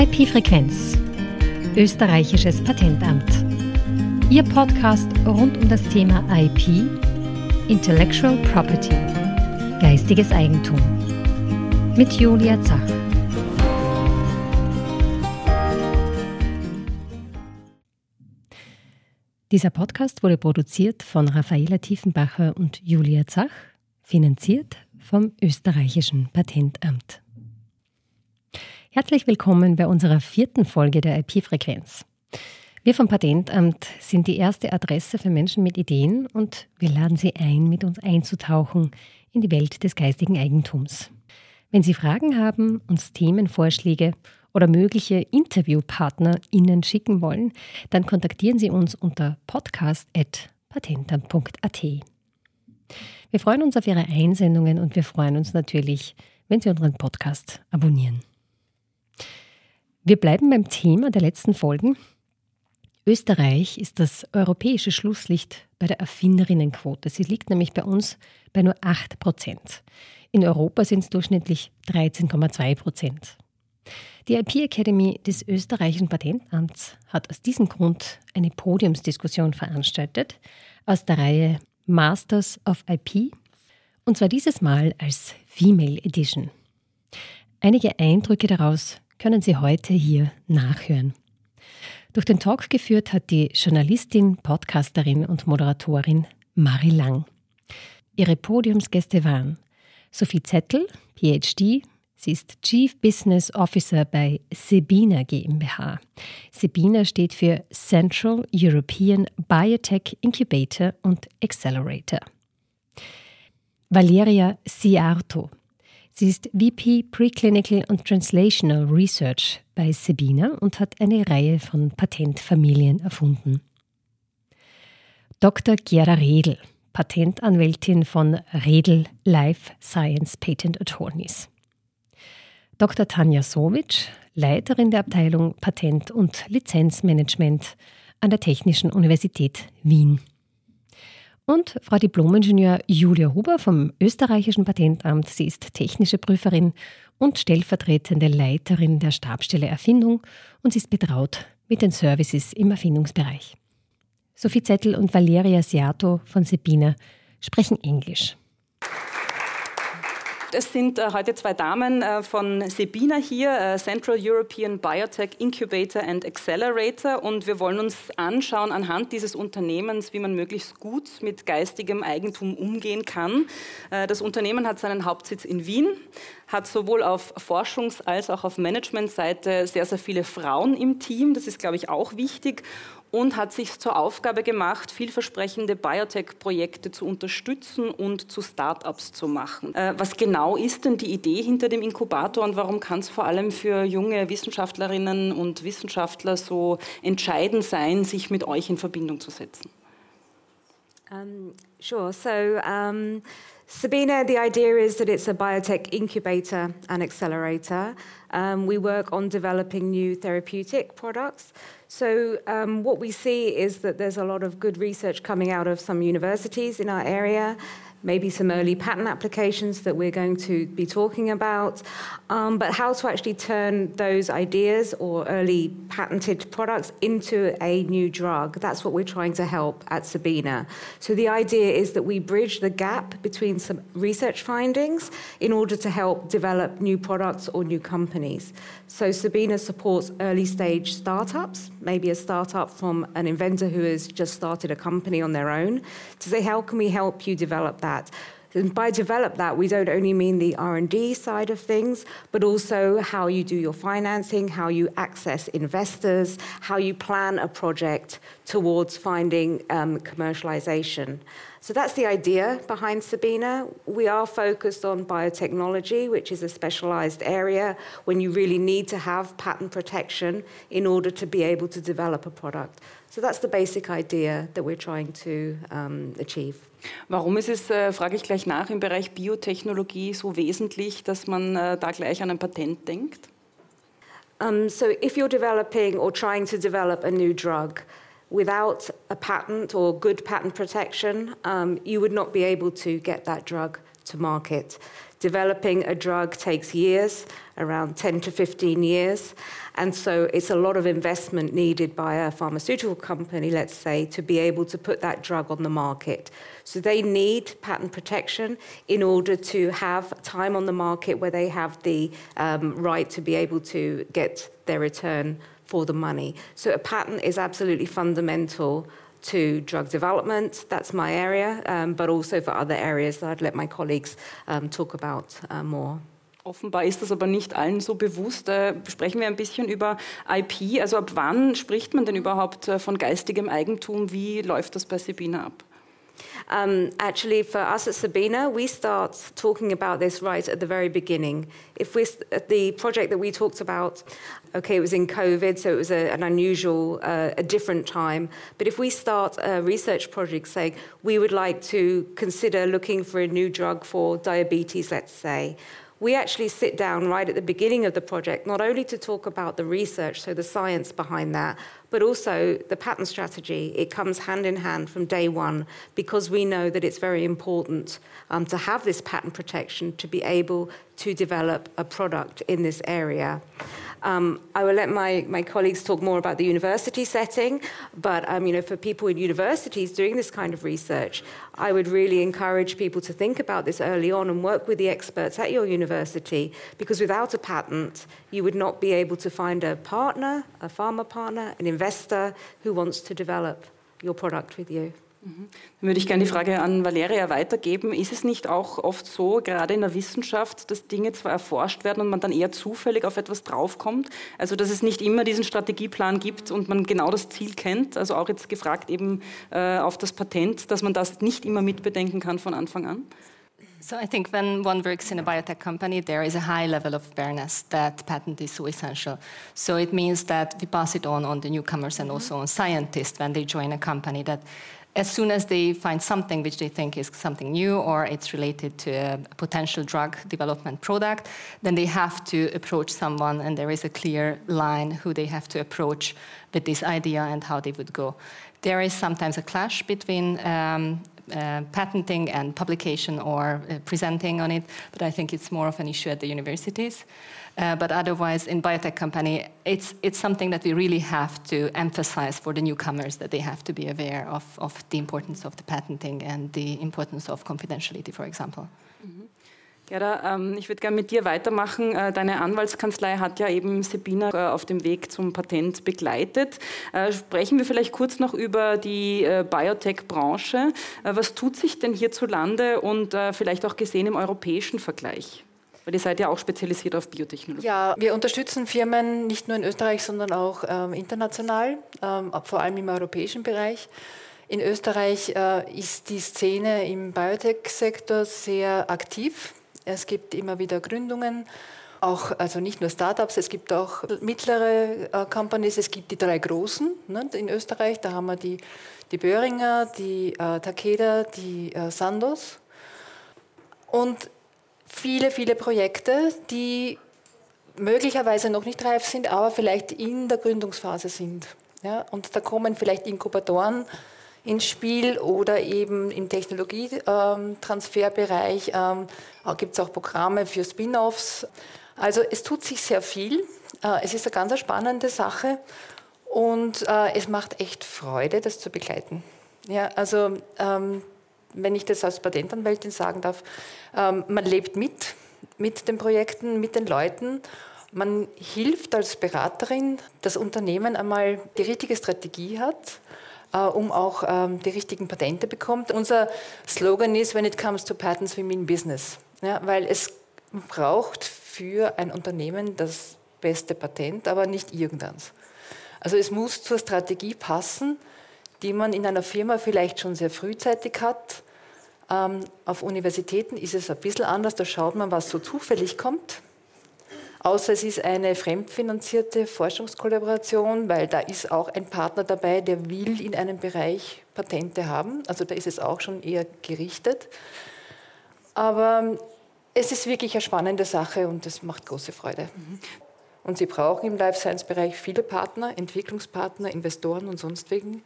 IP-Frequenz, österreichisches Patentamt. Ihr Podcast rund um das Thema IP, Intellectual Property, geistiges Eigentum. Mit Julia Zach. Dieser Podcast wurde produziert von Raffaela Tiefenbacher und Julia Zach, finanziert vom österreichischen Patentamt. Herzlich willkommen bei unserer vierten Folge der IP-Frequenz. Wir vom Patentamt sind die erste Adresse für Menschen mit Ideen und wir laden Sie ein, mit uns einzutauchen in die Welt des geistigen Eigentums. Wenn Sie Fragen haben, uns Themenvorschläge oder mögliche InterviewpartnerInnen schicken wollen, dann kontaktieren Sie uns unter podcast.patentamt.at. Wir freuen uns auf Ihre Einsendungen und wir freuen uns natürlich, wenn Sie unseren Podcast abonnieren. Wir bleiben beim Thema der letzten Folgen. Österreich ist das europäische Schlusslicht bei der Erfinderinnenquote. Sie liegt nämlich bei uns bei nur 8 Prozent. In Europa sind es durchschnittlich 13,2 Prozent. Die IP Academy des österreichischen Patentamts hat aus diesem Grund eine Podiumsdiskussion veranstaltet aus der Reihe Masters of IP und zwar dieses Mal als Female Edition. Einige Eindrücke daraus können Sie heute hier nachhören. Durch den Talk geführt hat die Journalistin, Podcasterin und Moderatorin Marie Lang. Ihre Podiumsgäste waren Sophie Zettel, PhD, Sie ist Chief Business Officer bei Sebina GmbH. Sebina steht für Central European Biotech Incubator und Accelerator. Valeria Ciarto. Sie ist VP Preclinical und Translational Research bei Sebina und hat eine Reihe von Patentfamilien erfunden. Dr. Gera Redl, Patentanwältin von Redl Life Science Patent Attorneys. Dr. Tanja Sovic, Leiterin der Abteilung Patent- und Lizenzmanagement an der Technischen Universität Wien. Und Frau Diplomingenieur Julia Huber vom österreichischen Patentamt. Sie ist technische Prüferin und stellvertretende Leiterin der Stabstelle Erfindung und sie ist betraut mit den Services im Erfindungsbereich. Sophie Zettel und Valeria Siato von Sebina sprechen Englisch. Es sind äh, heute zwei Damen äh, von Sebina hier, äh, Central European Biotech Incubator and Accelerator. Und wir wollen uns anschauen anhand dieses Unternehmens, wie man möglichst gut mit geistigem Eigentum umgehen kann. Äh, das Unternehmen hat seinen Hauptsitz in Wien, hat sowohl auf Forschungs- als auch auf Managementseite sehr, sehr viele Frauen im Team. Das ist, glaube ich, auch wichtig und hat sich zur Aufgabe gemacht, vielversprechende Biotech-Projekte zu unterstützen und zu Start-ups zu machen. Äh, was genau ist denn die Idee hinter dem Inkubator und warum kann es vor allem für junge Wissenschaftlerinnen und Wissenschaftler so entscheidend sein, sich mit euch in Verbindung zu setzen? Um, sure. So, um, Sabina, the idea is that it's a biotech incubator and accelerator. Um, we work on developing new therapeutic products. So, um, what we see is that there's a lot of good research coming out of some universities in our area maybe some early patent applications that we're going to be talking about, um, but how to actually turn those ideas or early patented products into a new drug. That's what we're trying to help at Sabina. So the idea is that we bridge the gap between some research findings in order to help develop new products or new companies. So Sabina supports early stage startups, maybe a startup from an inventor who has just started a company on their own, to say how can we help you develop that that. And by develop that, we don't only mean the R&D side of things, but also how you do your financing, how you access investors, how you plan a project towards finding um, commercialization. So that's the idea behind Sabina. We are focused on biotechnology, which is a specialized area when you really need to have patent protection in order to be able to develop a product. So that's the basic idea that we're trying to um, achieve. Warum ist es, äh, frage ich gleich nach, im Bereich Biotechnologie so wesentlich, dass man äh, da gleich an ein Patent denkt? Um, so if you're developing or trying to develop a new drug without a patent or good patent protection, um, you would not be able to get that drug to market. Developing a drug takes years, around 10 to 15 years. And so it's a lot of investment needed by a pharmaceutical company, let's say, to be able to put that drug on the market. So they need patent protection in order to have time on the market where they have the um, right to be able to get their return for the money. So a patent is absolutely fundamental to drug development. That's my area, um, but also for other areas that I'd let my colleagues um, talk about uh, more. Offenbar ist das aber nicht allen so bewusst. Äh, sprechen wir ein bisschen über IP. Also ab wann spricht man denn überhaupt äh, von geistigem Eigentum? Wie läuft das bei Sabina ab? Um, actually, for us at Sabina, we start talking about this right at the very beginning. If we the project that we talked about, okay, it was in COVID, so it was a, an unusual, uh, a different time. But if we start a research project saying we would like to consider looking for a new drug for diabetes, let's say, we actually sit down right at the beginning of the project, not only to talk about the research, so the science behind that, but also the patent strategy. It comes hand in hand from day one because we know that it's very important um, to have this patent protection to be able to develop a product in this area. Um, I will let my, my colleagues talk more about the university setting, but um, you know, for people in universities doing this kind of research, I would really encourage people to think about this early on and work with the experts at your university, because without a patent, you would not be able to find a partner, a pharma partner, an investor who wants to develop your product with you. Dann würde ich gerne die Frage an Valeria weitergeben. Ist es nicht auch oft so, gerade in der Wissenschaft, dass Dinge zwar erforscht werden und man dann eher zufällig auf etwas draufkommt? Also, dass es nicht immer diesen Strategieplan gibt und man genau das Ziel kennt? Also auch jetzt gefragt eben äh, auf das Patent, dass man das nicht immer mitbedenken kann von Anfang an? So I think when one works in a biotech company, there is a high level of awareness that patent is so essential. So it means that we pass it on on the newcomers and also on scientists when they join a company that as soon as they find something which they think is something new or it's related to a potential drug development product, then they have to approach someone, and there is a clear line who they have to approach with this idea and how they would go. There is sometimes a clash between um, uh, patenting and publication or uh, presenting on it, but I think it's more of an issue at the universities. Uh, but otherwise, in biotech company, it's, it's something that we really have to emphasize for the newcomers that they have to be aware of, of the importance of the patenting and the importance of confidentiality, for example. Mhm. Gerda, ähm, ich würde gerne mit dir weitermachen. Äh, deine Anwaltskanzlei hat ja eben Sabina äh, auf dem Weg zum Patent begleitet. Äh, sprechen wir vielleicht kurz noch über die Biotech-Branche. Was tut sich denn hierzulande und vielleicht auch gesehen im europäischen Vergleich? Weil ihr seid ja auch spezialisiert auf Biotechnologie. Ja, wir unterstützen Firmen nicht nur in Österreich, sondern auch ähm, international, ähm, vor allem im europäischen Bereich. In Österreich äh, ist die Szene im Biotech-Sektor sehr aktiv. Es gibt immer wieder Gründungen, auch, also nicht nur Startups, es gibt auch mittlere äh, Companies, es gibt die drei großen ne, in Österreich. Da haben wir die, die Böhringer, die äh, Takeda, die äh, Sandos. Und viele, viele Projekte, die möglicherweise noch nicht reif sind, aber vielleicht in der Gründungsphase sind. Ja, und da kommen vielleicht Inkubatoren ins Spiel oder eben im Technologietransferbereich ähm, gibt es auch Programme für Spin-offs. Also es tut sich sehr viel. Äh, es ist eine ganz spannende Sache und äh, es macht echt Freude, das zu begleiten. Ja, also ähm, wenn ich das als Patentanwältin sagen darf, ähm, man lebt mit, mit den Projekten, mit den Leuten. Man hilft als Beraterin, dass Unternehmen einmal die richtige Strategie hat, äh, um auch ähm, die richtigen Patente bekommt. Unser Slogan ist, when it comes to patents, we mean business. Ja, weil es braucht für ein Unternehmen das beste Patent, aber nicht irgendeins. Also es muss zur Strategie passen, die man in einer Firma vielleicht schon sehr frühzeitig hat. Ähm, auf Universitäten ist es ein bisschen anders, da schaut man, was so zufällig kommt. Außer es ist eine fremdfinanzierte Forschungskollaboration, weil da ist auch ein Partner dabei, der will in einem Bereich Patente haben. Also da ist es auch schon eher gerichtet. Aber es ist wirklich eine spannende Sache und es macht große Freude. Und Sie brauchen im Life Science Bereich viele Partner, Entwicklungspartner, Investoren und sonst wegen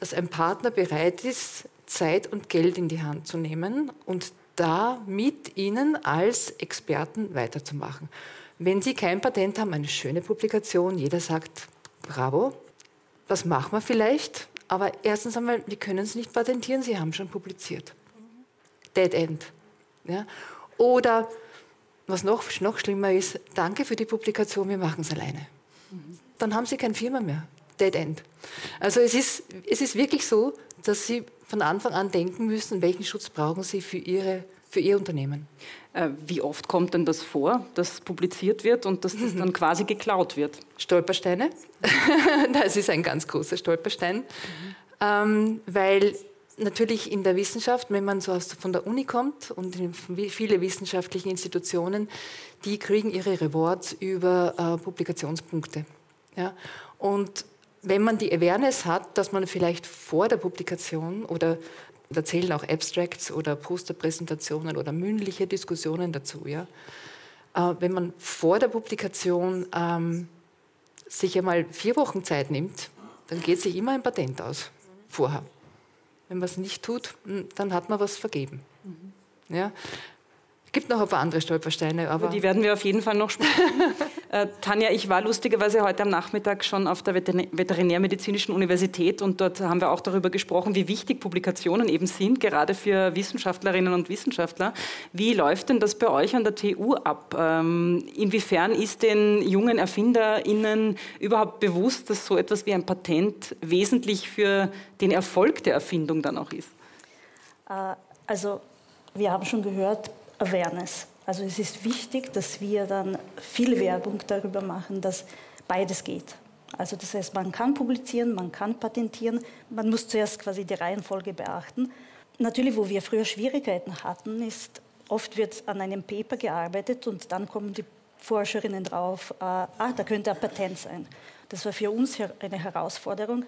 dass ein Partner bereit ist, Zeit und Geld in die Hand zu nehmen und da mit Ihnen als Experten weiterzumachen. Wenn Sie kein Patent haben, eine schöne Publikation, jeder sagt, bravo, das machen wir vielleicht, aber erstens einmal, wir können es nicht patentieren, Sie haben schon publiziert. Dead End. Ja? Oder was noch, noch schlimmer ist, danke für die Publikation, wir machen es alleine. Dann haben Sie keine Firma mehr. Dead End. Also es ist, es ist wirklich so, dass Sie von Anfang an denken müssen, welchen Schutz brauchen Sie für, Ihre, für Ihr Unternehmen. Äh, wie oft kommt denn das vor, dass publiziert wird und dass das dann quasi geklaut wird? Stolpersteine. das ist ein ganz großer Stolperstein, mhm. ähm, weil natürlich in der Wissenschaft, wenn man so aus, von der Uni kommt und viele wissenschaftliche Institutionen, die kriegen ihre Rewards über äh, Publikationspunkte. Ja? Und wenn man die Awareness hat, dass man vielleicht vor der Publikation oder da zählen auch Abstracts oder Posterpräsentationen oder mündliche Diskussionen dazu, ja, äh, wenn man vor der Publikation ähm, sich einmal vier Wochen Zeit nimmt, dann geht sich immer ein Patent aus vorher. Wenn man es nicht tut, hm, dann hat man was vergeben. Mhm. Ja? Es gibt noch ein paar andere Stolpersteine. Aber Über die werden wir auf jeden Fall noch sprechen. äh, Tanja, ich war lustigerweise heute am Nachmittag schon auf der Veterinärmedizinischen Universität und dort haben wir auch darüber gesprochen, wie wichtig Publikationen eben sind, gerade für Wissenschaftlerinnen und Wissenschaftler. Wie läuft denn das bei euch an der TU ab? Ähm, inwiefern ist den jungen ErfinderInnen überhaupt bewusst, dass so etwas wie ein Patent wesentlich für den Erfolg der Erfindung dann auch ist? Äh, also wir haben schon gehört, Awareness. Also es ist wichtig, dass wir dann viel Werbung darüber machen, dass beides geht. Also das heißt, man kann publizieren, man kann patentieren, man muss zuerst quasi die Reihenfolge beachten. Natürlich, wo wir früher Schwierigkeiten hatten, ist, oft wird an einem Paper gearbeitet und dann kommen die Forscherinnen drauf, äh, ah, da könnte ein Patent sein. Das war für uns eine Herausforderung.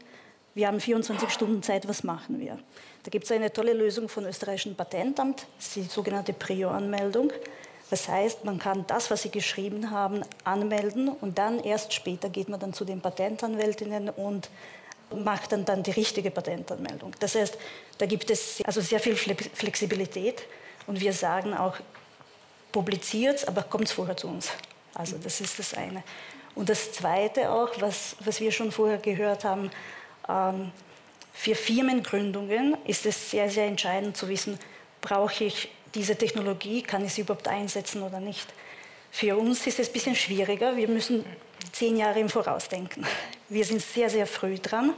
Wir haben 24 Stunden Zeit, was machen wir? Da gibt es eine tolle Lösung vom österreichischen Patentamt, die sogenannte Prio-Anmeldung. Das heißt, man kann das, was Sie geschrieben haben, anmelden und dann erst später geht man dann zu den Patentanwältinnen und macht dann, dann die richtige Patentanmeldung. Das heißt, da gibt es also sehr viel Flexibilität und wir sagen auch, publiziert, aber kommt vorher zu uns. Also das ist das eine. Und das Zweite auch, was, was wir schon vorher gehört haben, ähm, für Firmengründungen ist es sehr, sehr entscheidend zu wissen, brauche ich diese Technologie, kann ich sie überhaupt einsetzen oder nicht. Für uns ist es ein bisschen schwieriger. Wir müssen zehn Jahre im Voraus denken. Wir sind sehr, sehr früh dran.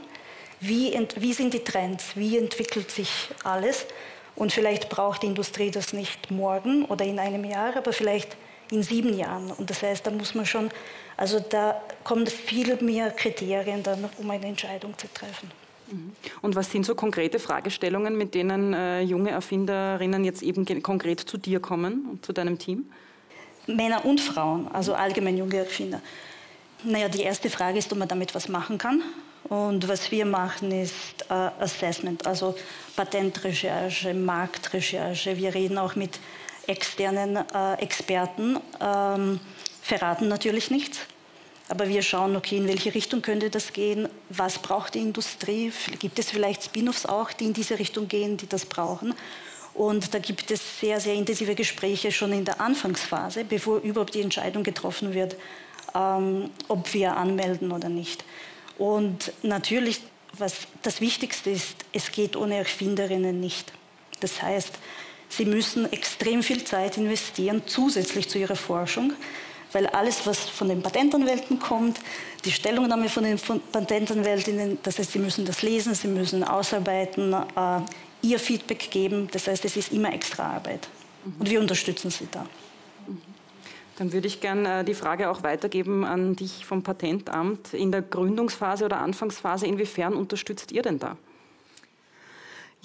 Wie, wie sind die Trends? Wie entwickelt sich alles? Und vielleicht braucht die Industrie das nicht morgen oder in einem Jahr, aber vielleicht in sieben Jahren. Und das heißt, da muss man schon, also da kommen viel mehr Kriterien dann, um eine Entscheidung zu treffen. Und was sind so konkrete Fragestellungen, mit denen äh, junge Erfinderinnen jetzt eben konkret zu dir kommen und zu deinem Team? Männer und Frauen, also allgemein junge Erfinder. Naja, die erste Frage ist, ob man damit was machen kann. Und was wir machen, ist äh, Assessment, also Patentrecherche, Marktrecherche. Wir reden auch mit externen äh, Experten, ähm, verraten natürlich nichts. Aber wir schauen, okay, in welche Richtung könnte das gehen? Was braucht die Industrie? Gibt es vielleicht Spin-offs auch, die in diese Richtung gehen, die das brauchen? Und da gibt es sehr, sehr intensive Gespräche schon in der Anfangsphase, bevor überhaupt die Entscheidung getroffen wird, ähm, ob wir anmelden oder nicht. Und natürlich, was das Wichtigste ist, es geht ohne Erfinderinnen nicht. Das heißt, sie müssen extrem viel Zeit investieren, zusätzlich zu ihrer Forschung weil alles, was von den Patentanwälten kommt, die Stellungnahme von den Patentanwältinnen, das heißt, sie müssen das lesen, sie müssen ausarbeiten, äh, ihr Feedback geben. Das heißt, es ist immer extra Arbeit. Und wir unterstützen sie da. Dann würde ich gerne äh, die Frage auch weitergeben an dich vom Patentamt. In der Gründungsphase oder Anfangsphase, inwiefern unterstützt ihr denn da?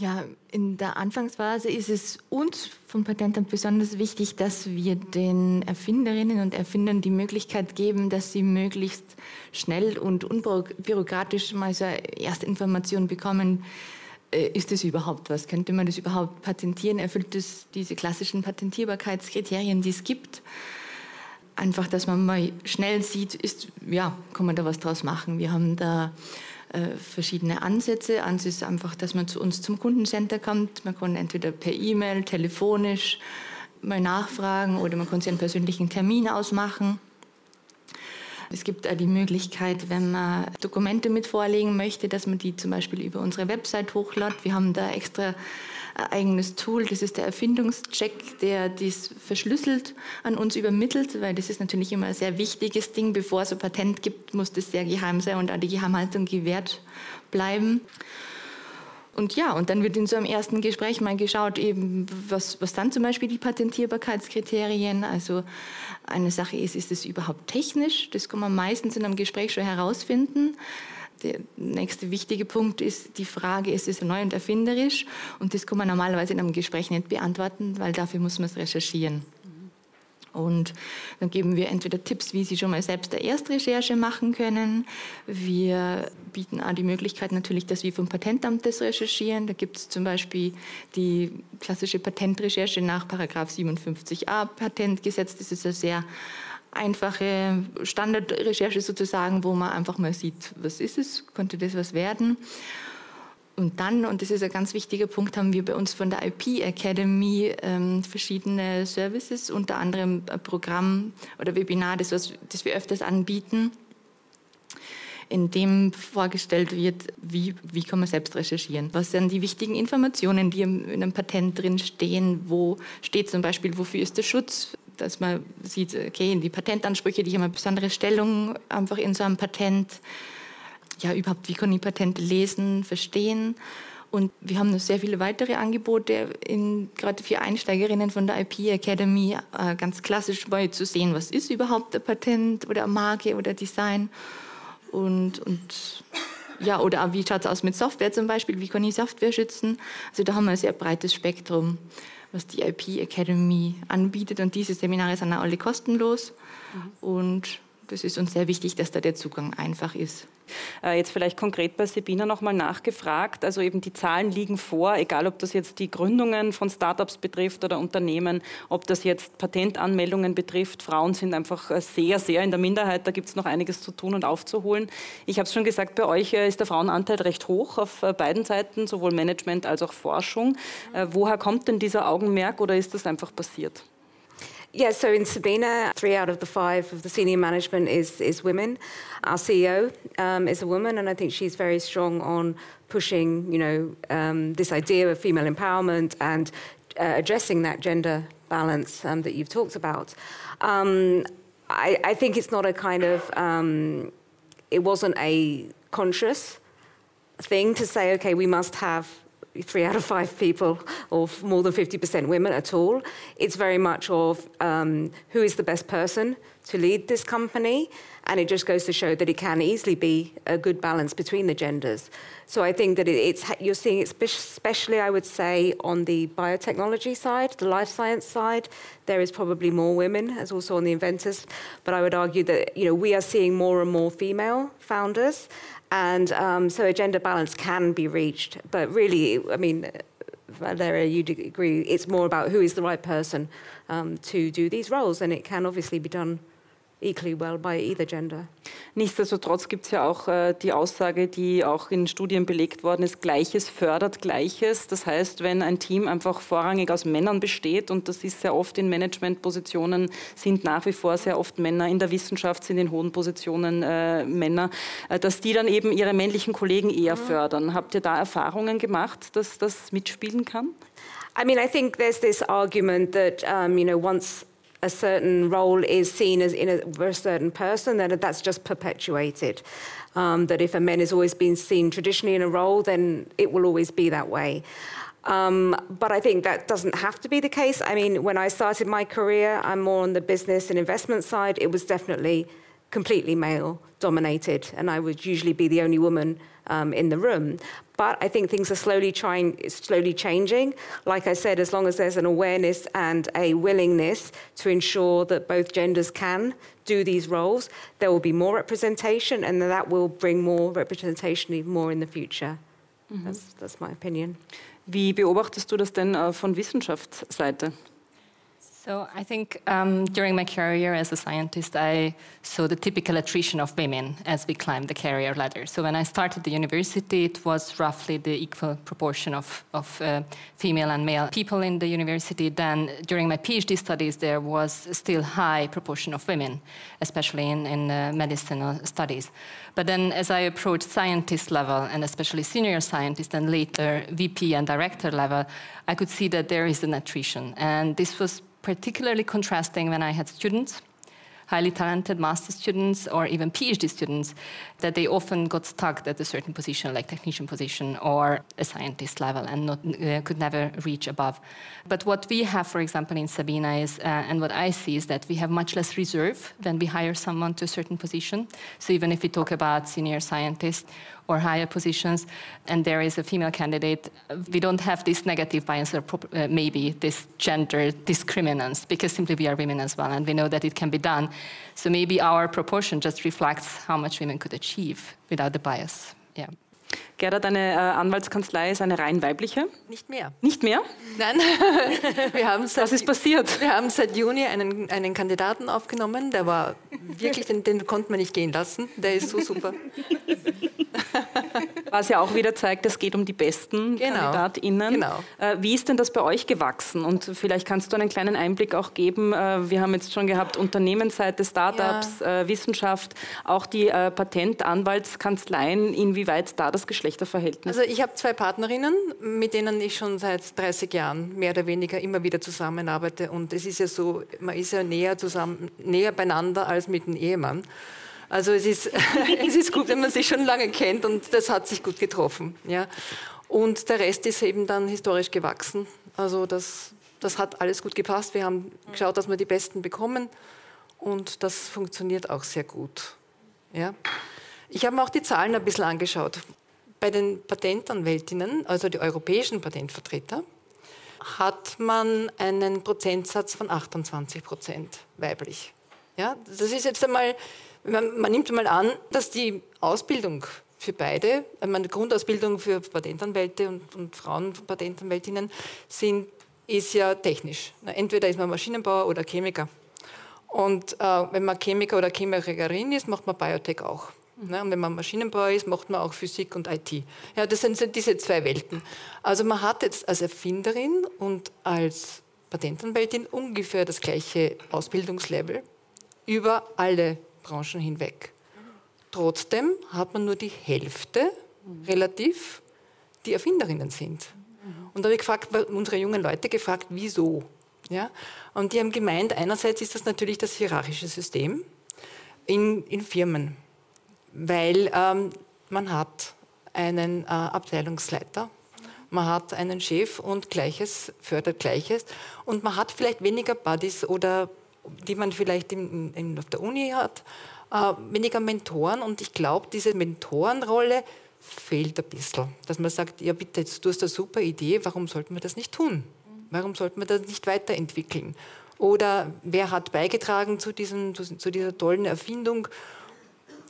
Ja, in der Anfangsphase ist es uns vom Patentamt besonders wichtig, dass wir den Erfinderinnen und Erfindern die Möglichkeit geben, dass sie möglichst schnell und unbürokratisch mal so erste Informationen bekommen. Äh, ist das überhaupt was? Könnte man das überhaupt patentieren? Erfüllt das diese klassischen Patentierbarkeitskriterien, die es gibt? Einfach, dass man mal schnell sieht, ist, ja, kann man da was draus machen? Wir haben da äh, verschiedene Ansätze. Eins ist einfach, dass man zu uns zum Kundencenter kommt. Man kann entweder per E-Mail, telefonisch mal nachfragen oder man kann sich einen persönlichen Termin ausmachen. Es gibt auch die Möglichkeit, wenn man Dokumente mit vorlegen möchte, dass man die zum Beispiel über unsere Website hochlädt. Wir haben da extra ein eigenes Tool, das ist der Erfindungscheck, der dies verschlüsselt an uns übermittelt, weil das ist natürlich immer ein sehr wichtiges Ding. Bevor es ein Patent gibt, muss das sehr geheim sein und auch die Geheimhaltung gewährt bleiben. Und ja, und dann wird in so einem ersten Gespräch mal geschaut, eben, was, was dann zum Beispiel die Patentierbarkeitskriterien, also eine Sache ist, ist es überhaupt technisch? Das kann man meistens in einem Gespräch schon herausfinden. Der nächste wichtige Punkt ist die Frage, ist es neu und erfinderisch? Und das kann man normalerweise in einem Gespräch nicht beantworten, weil dafür muss man es recherchieren. Und dann geben wir entweder Tipps, wie Sie schon mal selbst eine Erstrecherche machen können. Wir bieten auch die Möglichkeit natürlich, dass wir vom Patentamt das recherchieren. Da gibt es zum Beispiel die klassische Patentrecherche nach Paragraph 57a Patentgesetz. Das ist eine sehr einfache Standardrecherche sozusagen, wo man einfach mal sieht, was ist es, könnte das was werden. Und dann, und das ist ein ganz wichtiger Punkt, haben wir bei uns von der IP Academy ähm, verschiedene Services, unter anderem ein Programm oder Webinar, das, was, das wir öfters anbieten, in dem vorgestellt wird, wie, wie kann man selbst recherchieren. Was sind die wichtigen Informationen, die in einem Patent drin stehen? Wo steht zum Beispiel, wofür ist der Schutz? Dass man sieht, okay, die Patentansprüche, die haben eine besondere Stellung einfach in so einem Patent. Ja, überhaupt, wie kann ich Patente lesen, verstehen? Und wir haben noch sehr viele weitere Angebote, in, gerade für Einsteigerinnen von der IP Academy, äh, ganz klassisch mal zu sehen, was ist überhaupt ein Patent oder eine Marke oder Design. Und, und ja, oder wie schaut es aus mit Software zum Beispiel, wie kann ich Software schützen? Also da haben wir ein sehr breites Spektrum was die IP Academy anbietet. Und diese Seminare sind auch alle kostenlos. Mhm. Und das ist uns sehr wichtig, dass da der Zugang einfach ist. Äh, jetzt vielleicht konkret bei Sabina nochmal nachgefragt. Also eben die Zahlen liegen vor, egal ob das jetzt die Gründungen von Startups betrifft oder Unternehmen, ob das jetzt Patentanmeldungen betrifft. Frauen sind einfach äh, sehr, sehr in der Minderheit. Da gibt es noch einiges zu tun und aufzuholen. Ich habe es schon gesagt, bei euch äh, ist der Frauenanteil recht hoch auf beiden Seiten, sowohl Management als auch Forschung. Woher kommt denn dieser Augenmerk oder ist das einfach passiert? Yeah, so in Sabina, three out of the five of the senior management is, is women. Our CEO um, is a woman, and I think she's very strong on pushing, you know, um, this idea of female empowerment and uh, addressing that gender balance um, that you've talked about. Um, I, I, think it's not a kind of, um, it wasn't a conscious thing to say, okay, we must have three out of five people, or more than 50% women at all. It's very much of um, who is the best person to lead this company, and it just goes to show that it can easily be a good balance between the genders. So I think that it, it's you're seeing it, especially I would say on the biotechnology side, the life science side, there is probably more women, as also on the inventors. But I would argue that you know we are seeing more and more female founders, and um, so a gender balance can be reached. But really, I mean, Valeria, you'd agree, it's more about who is the right person um, to do these roles, and it can obviously be done equally well by either gender. Nichtsdestotrotz gibt es ja auch äh, die Aussage, die auch in Studien belegt worden ist, Gleiches fördert Gleiches. Das heißt, wenn ein Team einfach vorrangig aus Männern besteht, und das ist sehr oft in Managementpositionen, sind nach wie vor sehr oft Männer, in der Wissenschaft sind in hohen Positionen äh, Männer, äh, dass die dann eben ihre männlichen Kollegen eher mhm. fördern. Habt ihr da Erfahrungen gemacht, dass das mitspielen kann? I mean, I think there's this argument that, um, you know, once a certain role is seen as in a, for a certain person, then that's just perpetuated. Um, that if a man has always been seen traditionally in a role, then it will always be that way. Um, but I think that doesn't have to be the case. I mean, when I started my career, I'm more on the business and investment side. It was definitely completely male dominated, and I would usually be the only woman um, in the room. But I think things are slowly trying, slowly changing. Like I said, as long as there's an awareness and a willingness to ensure that both genders can do these roles, there will be more representation, and that will bring more representation even more in the future. Mhm. That's, that's my opinion. Wie beobachtest du das denn äh, von Wissenschaftsseite? So I think um, during my career as a scientist, I saw the typical attrition of women as we climb the career ladder. So when I started the university, it was roughly the equal proportion of, of uh, female and male people in the university. Then during my PhD studies, there was still high proportion of women, especially in, in uh, medicinal studies. But then as I approached scientist level, and especially senior scientist and later VP and director level, I could see that there is an attrition. And this was particularly contrasting when I had students highly talented master students or even PhD students, that they often got stuck at a certain position, like technician position or a scientist level, and not, uh, could never reach above. But what we have, for example, in Sabina is, uh, and what I see is that we have much less reserve when we hire someone to a certain position. So even if we talk about senior scientists or higher positions, and there is a female candidate, we don't have this negative bias or uh, maybe this gender discriminance because simply we are women as well, and we know that it can be done. So maybe our proportion just reflects how much women could achieve without the bias. Yeah. Gerda, deine äh, Anwaltskanzlei ist eine rein weibliche? Nicht mehr. Nicht mehr? Nein. wir haben seit, Was ist passiert? Wir haben seit Juni einen, einen Kandidaten aufgenommen, der war wirklich, den, den konnten wir nicht gehen lassen. Der ist so super. Was ja auch wieder zeigt, es geht um die besten genau. KandidatInnen. Genau. Äh, wie ist denn das bei euch gewachsen? Und vielleicht kannst du einen kleinen Einblick auch geben. Äh, wir haben jetzt schon gehabt Unternehmensseite, Startups, ja. Äh, Wissenschaft, auch die Patentanwaltskanzleien, inwieweit da das Geschlechterverhältnis? Also ich habe zwei Partnerinnen, mit denen ich schon seit 30 Jahren mehr oder weniger immer wieder zusammenarbeite. Und es ist ja so, man ist ja näher zusammen, näher beieinander als mit dem Ehemann. Also es ist, es ist gut, wenn man sich schon lange kennt und das hat sich gut getroffen. Ja. Und der Rest ist eben dann historisch gewachsen. Also das, das hat alles gut gepasst. Wir haben geschaut, dass wir die Besten bekommen und das funktioniert auch sehr gut. Ja. Ich habe mir auch die Zahlen ein bisschen angeschaut. Bei den Patentanwältinnen, also die europäischen Patentvertreter, hat man einen Prozentsatz von 28 Prozent weiblich. Ja, das ist jetzt einmal man, man nimmt mal an, dass die Ausbildung für beide, meine Grundausbildung für Patentanwälte und, und Frauenpatentanwältinnen sind, ist ja technisch. Entweder ist man Maschinenbauer oder Chemiker. Und äh, wenn man Chemiker oder Chemikerin ist, macht man Biotech auch. Ne? Und wenn man Maschinenbauer ist, macht man auch Physik und IT. Ja, das sind diese zwei Welten. Also man hat jetzt als Erfinderin und als Patentanwältin ungefähr das gleiche Ausbildungslevel über alle Branchen hinweg. Trotzdem hat man nur die Hälfte relativ, die Erfinderinnen sind. Und da habe ich gefragt, unsere jungen Leute gefragt, wieso? Ja? Und die haben gemeint, einerseits ist das natürlich das hierarchische System in, in Firmen, weil ähm, man hat einen äh, Abteilungsleiter, man hat einen Chef und Gleiches fördert Gleiches und man hat vielleicht weniger Buddies oder die man vielleicht in, in, auf der Uni hat, äh, weniger Mentoren. Und ich glaube, diese Mentorenrolle fehlt ein bisschen. Dass man sagt, ja bitte, du hast eine super Idee, warum sollten wir das nicht tun? Warum sollten wir das nicht weiterentwickeln? Oder wer hat beigetragen zu, diesem, zu dieser tollen Erfindung?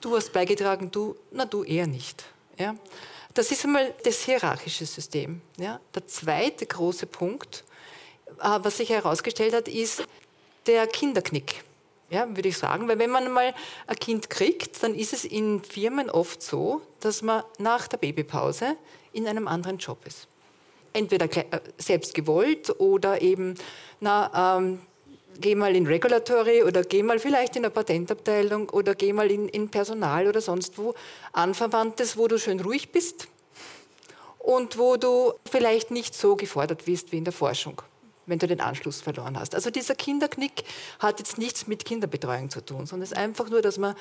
Du hast beigetragen, du, na du eher nicht. Ja? Das ist einmal das hierarchische System. Ja? Der zweite große Punkt, äh, was sich herausgestellt hat, ist, der Kinderknick. Ja, würde ich sagen, weil wenn man mal ein Kind kriegt, dann ist es in Firmen oft so, dass man nach der Babypause in einem anderen Job ist. Entweder äh, selbst gewollt oder eben, na, ähm, geh mal in Regulatory oder geh mal vielleicht in eine Patentabteilung oder geh mal in, in Personal oder sonst wo, Anverwandtes, wo du schön ruhig bist und wo du vielleicht nicht so gefordert wirst wie in der Forschung wenn du den Anschluss verloren hast. Also dieser Kinderknick hat jetzt nichts mit Kinderbetreuung zu tun, sondern es ist einfach nur, dass man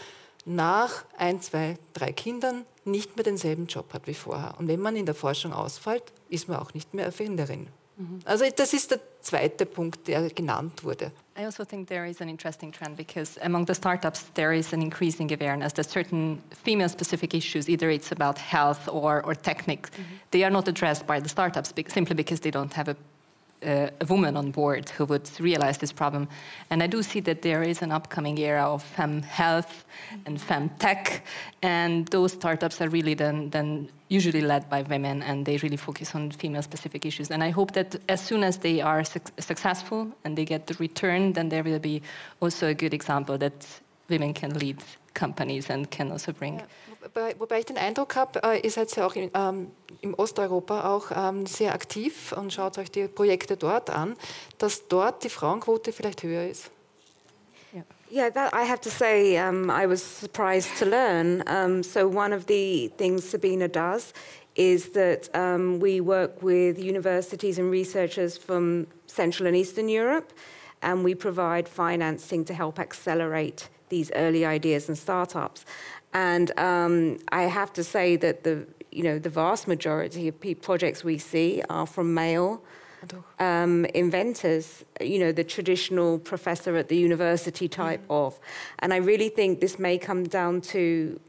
nach ein, zwei, drei Kindern nicht mehr denselben Job hat wie vorher. Und wenn man in der Forschung ausfällt, ist man auch nicht mehr Erfinderin. Mhm. Also das ist der zweite Punkt, der genannt wurde. I also think there is an interesting trend because among the startups there is an increasing awareness that certain female-specific issues, either it's about health or, or technique, mm -hmm. they are not addressed by the startups simply because they don't have a uh, a woman on board who would realize this problem. And I do see that there is an upcoming era of fem health and fem tech, and those startups are really then, then usually led by women, and they really focus on female-specific issues. And I hope that as soon as they are su successful and they get the return, then there will be also a good example that women can lead companies and can also bring. Ja, wobei, ich den Eindruck habe, äh, ihr seid ja auch in, ähm, im Osteuropa auch ähm, sehr aktiv und schaut euch die Projekte dort an, dass dort die Frauenquote vielleicht höher ist. Yeah, that, I have to say, um, I was surprised to learn. Um, so, one of the things Sabina does is that um, we work with universities and researchers from Central and Eastern Europe, and we provide financing to help accelerate these early ideas and startups. And um, I have to say that the you know the vast majority of projects we see are from male um, inventors, you know, the traditional professor at the university type mm. of. And I really think this may come down to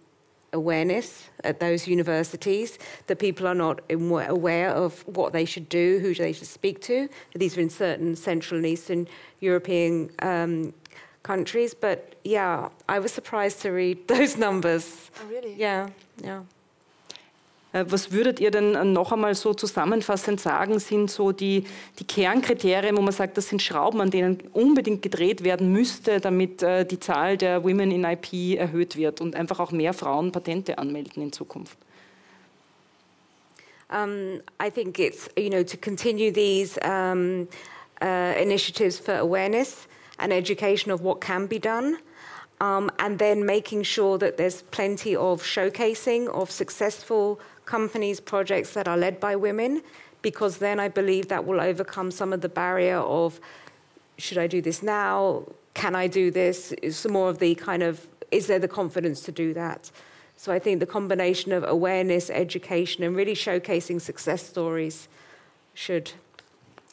awareness at those universities that people are not aware of what they should do, who they should speak to. These are in certain Central and Eastern European um, countries. But yeah, I was surprised to read those numbers. Oh, really? Yeah, yeah. Äh, was würdet ihr denn noch einmal so zusammenfassend sagen, sind so die, die Kernkriterien, wo man sagt, das sind Schrauben, an denen unbedingt gedreht werden müsste, damit äh, die Zahl der Women in IP erhöht wird und einfach auch mehr Frauen Patente anmelden in Zukunft? Um, I think it's, you know, to continue these um, uh, initiatives for awareness and education of what can be done. Um, and then making sure that there's plenty of showcasing of successful companies, projects that are led by women, because then I believe that will overcome some of the barrier of should I do this now? Can I do this? Is some more of the kind of is there the confidence to do that? So I think the combination of awareness, education, and really showcasing success stories should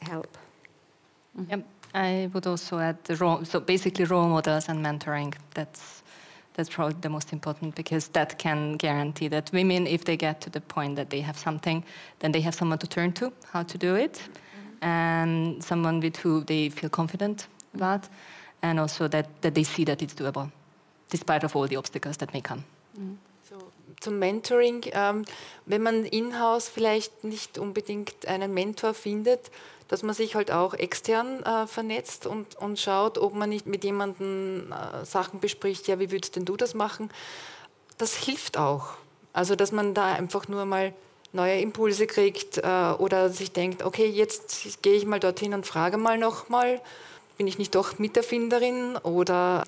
help. Yep. I would also add the role, so basically role models and mentoring. That's that's probably the most important because that can guarantee that women, if they get to the point that they have something, then they have someone to turn to how to do it, mm-hmm. and someone with who they feel confident about, and also that, that they see that it's doable, despite of all the obstacles that may come. Mm-hmm. Zum Mentoring, ähm, wenn man in-house vielleicht nicht unbedingt einen Mentor findet, dass man sich halt auch extern äh, vernetzt und, und schaut, ob man nicht mit jemandem äh, Sachen bespricht, ja, wie würdest denn du das machen? Das hilft auch. Also, dass man da einfach nur mal neue Impulse kriegt äh, oder sich denkt, okay, jetzt gehe ich mal dorthin und frage mal nochmal, bin ich nicht doch Miterfinderin oder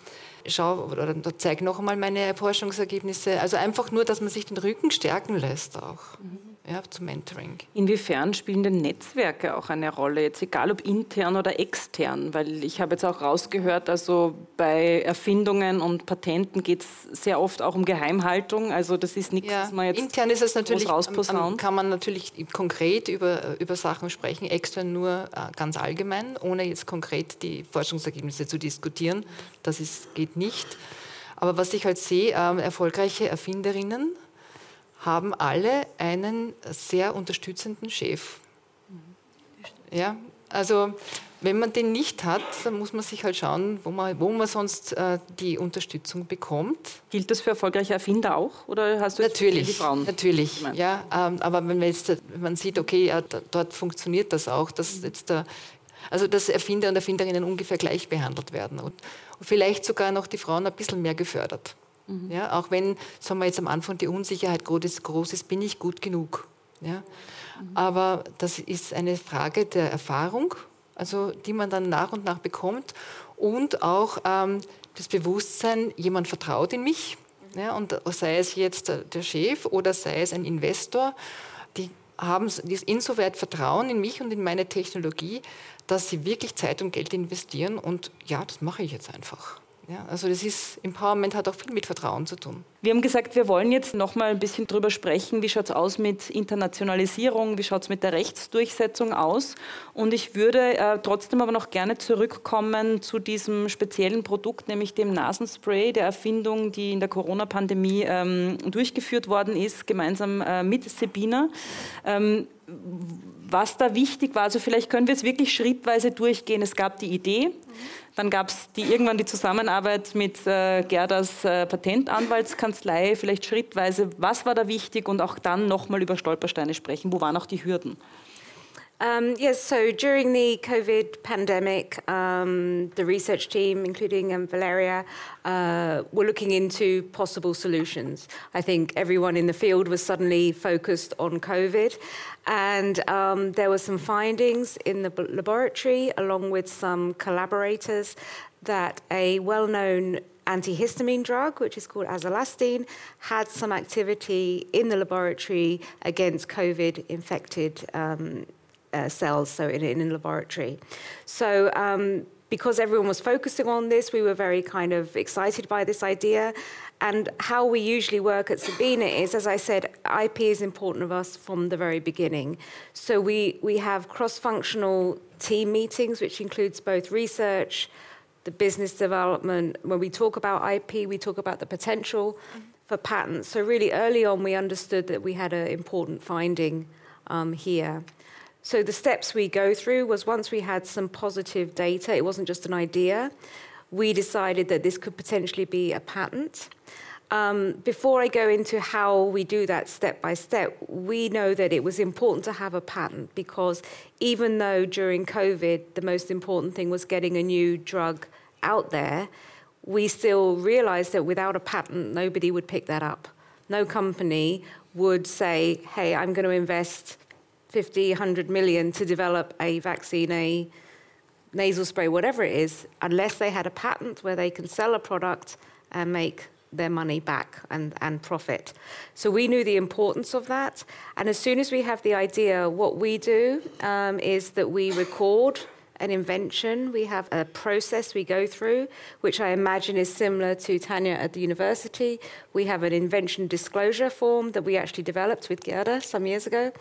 schau oder zeige noch einmal meine Forschungsergebnisse. Also einfach nur, dass man sich den Rücken stärken lässt auch. Mhm ja, zum Mentoring. Inwiefern spielen denn Netzwerke auch eine Rolle, jetzt egal ob intern oder extern? Weil ich habe jetzt auch rausgehört, also bei Erfindungen und Patenten geht es sehr oft auch um Geheimhaltung. Also das ist nichts, ja, was man jetzt intern ist es natürlich, rausposaunen. kann man natürlich konkret über, über Sachen sprechen, extern nur äh, ganz allgemein, ohne jetzt konkret die Forschungsergebnisse zu diskutieren. Das ist, geht nicht. Aber was ich halt sehe, äh, erfolgreiche Erfinderinnen, haben alle einen sehr unterstützenden Chef. Ja, also wenn man den nicht hat, dann muss man sich halt schauen, wo man, wo man sonst äh, die Unterstützung bekommt. Gilt das für erfolgreiche Erfinder auch? Oder hast du natürlich, die Frauen? Natürlich, ja. Ähm, aber wenn man jetzt wenn man sieht, okay, ja, dort funktioniert das auch, dass jetzt der also dass Erfinder und Erfinderinnen ungefähr gleich behandelt werden und vielleicht sogar noch die Frauen ein bisschen mehr gefördert. Mhm. Ja, auch wenn, sagen wir jetzt am Anfang, die Unsicherheit groß ist, groß ist bin ich gut genug. Ja? Mhm. Aber das ist eine Frage der Erfahrung, also die man dann nach und nach bekommt und auch ähm, das Bewusstsein, jemand vertraut in mich, ja, und sei es jetzt der Chef oder sei es ein Investor, die haben insoweit Vertrauen in mich und in meine Technologie, dass sie wirklich Zeit und Geld investieren und ja, das mache ich jetzt einfach. Ja, also das ist, Empowerment hat auch viel mit Vertrauen zu tun. Wir haben gesagt, wir wollen jetzt noch mal ein bisschen darüber sprechen, wie schaut es aus mit Internationalisierung, wie schaut es mit der Rechtsdurchsetzung aus. Und ich würde äh, trotzdem aber noch gerne zurückkommen zu diesem speziellen Produkt, nämlich dem Nasenspray, der Erfindung, die in der Corona-Pandemie ähm, durchgeführt worden ist, gemeinsam äh, mit Sebina. Ähm, was da wichtig war. Also vielleicht können wir es wirklich schrittweise durchgehen. Es gab die Idee, dann gab es die, irgendwann die Zusammenarbeit mit äh, Gerdas äh, Patentanwaltskanzlei, vielleicht schrittweise. Was war da wichtig und auch dann nochmal über Stolpersteine sprechen. Wo waren auch die Hürden? Um, yes, so during the COVID pandemic, um, the research team, including um, Valeria, uh, were looking into possible solutions. I think everyone in the field was suddenly focused on COVID, and um, there were some findings in the laboratory, along with some collaborators, that a well known antihistamine drug, which is called azelastine, had some activity in the laboratory against COVID infected um, uh, cells, so in, in a laboratory. So um, because everyone was focusing on this, we were very kind of excited by this idea. And how we usually work at Sabina is, as I said, IP is important to us from the very beginning. So we, we have cross-functional team meetings, which includes both research, the business development. When we talk about IP, we talk about the potential mm-hmm. for patents. So really early on, we understood that we had an important finding um, here. So the steps we go through was once we had some positive data, it wasn't just an idea, we decided that this could potentially be a patent. Um, before I go into how we do that step by step, we know that it was important to have a patent because even though during COVID the most important thing was getting a new drug out there, we still realized that without a patent, nobody would pick that up. No company would say, hey, I'm going to invest 50, 100 million to develop a vaccine, a nasal spray, whatever it is, unless they had a patent where they can sell a product and make their money back and, and profit. So we knew the importance of that. And as soon as we have the idea, what we do um, is that we record an invention. We have a process we go through, which I imagine is similar to Tanya at the university. We have an invention disclosure form that we actually developed with Gerda some years ago,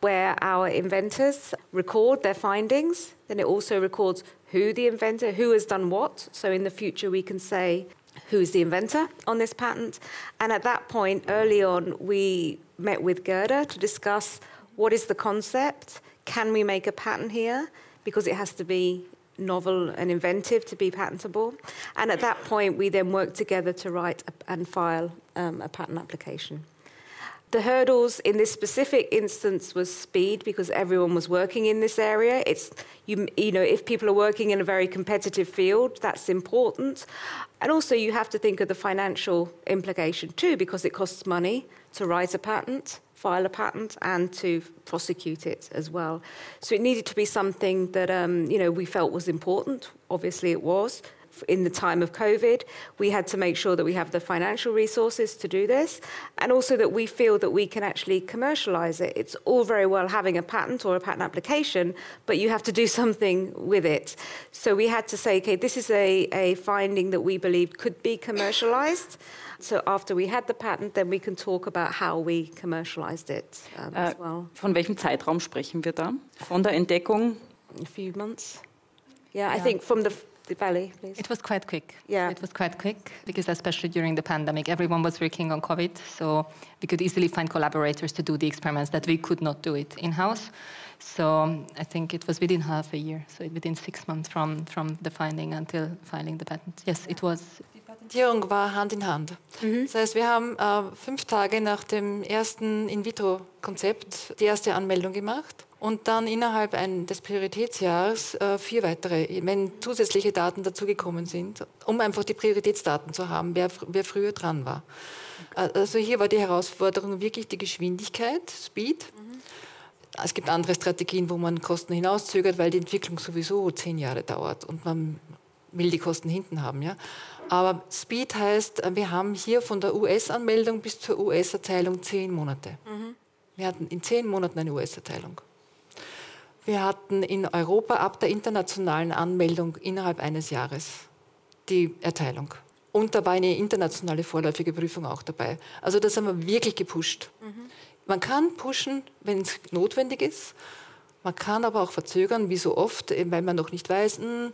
where our inventors record their findings. Then it also records who the inventor, who has done what. So in the future, we can say who's the inventor on this patent. And at that point, early on, we met with Gerda to discuss what is the concept, can we make a patent here? Because it has to be novel and inventive to be patentable. And at that point, we then work together to write and file um, a patent application. The hurdles in this specific instance was speed because everyone was working in this area. It's you, you know if people are working in a very competitive field, that's important. And also you have to think of the financial implication too because it costs money to write a patent file a patent and to prosecute it as well. So it needed to be something that um, you know we felt was important. Obviously, it was. In the time of COVID, we had to make sure that we have the financial resources to do this, and also that we feel that we can actually commercialize it. It's all very well having a patent or a patent application, but you have to do something with it. So we had to say, okay, this is a, a finding that we believe could be commercialized. So after we had the patent, then we can talk about how we commercialized it um, uh, as well. Von welchem Zeitraum sprechen wir da? Von der Entdeckung? A few months. Yeah, yeah. I think from the the valley, please? It was quite quick. Yeah. It was quite quick because, especially during the pandemic, everyone was working on COVID. So we could easily find collaborators to do the experiments that we could not do it in house. So I think it was within half a year, so within six months from, from the finding until filing the patent. Yes, it was Patentierung war Hand in Hand. Mhm. Das heißt, wir haben äh, fünf Tage nach dem ersten In-vitro-Konzept die erste Anmeldung gemacht und dann innerhalb ein, des Prioritätsjahres äh, vier weitere, wenn zusätzliche Daten dazugekommen sind, um einfach die Prioritätsdaten zu haben, wer, wer früher dran war. Äh, also hier war die Herausforderung wirklich die Geschwindigkeit, Speed. Mhm. Es gibt andere Strategien, wo man Kosten hinauszögert, weil die Entwicklung sowieso zehn Jahre dauert und man will die Kosten hinten haben. Ja? Aber Speed heißt, äh, wir haben hier von der US-Anmeldung bis zur US-Erteilung zehn Monate. Mhm. Wir hatten in zehn Monaten eine US-Erteilung. Wir hatten in Europa ab der internationalen Anmeldung innerhalb eines Jahres die Erteilung. Und da war eine internationale vorläufige Prüfung auch dabei. Also das haben wir wirklich gepusht. Mhm. Man kann pushen, wenn es notwendig ist. Man kann aber auch verzögern, wie so oft, weil man noch nicht weiß, hm,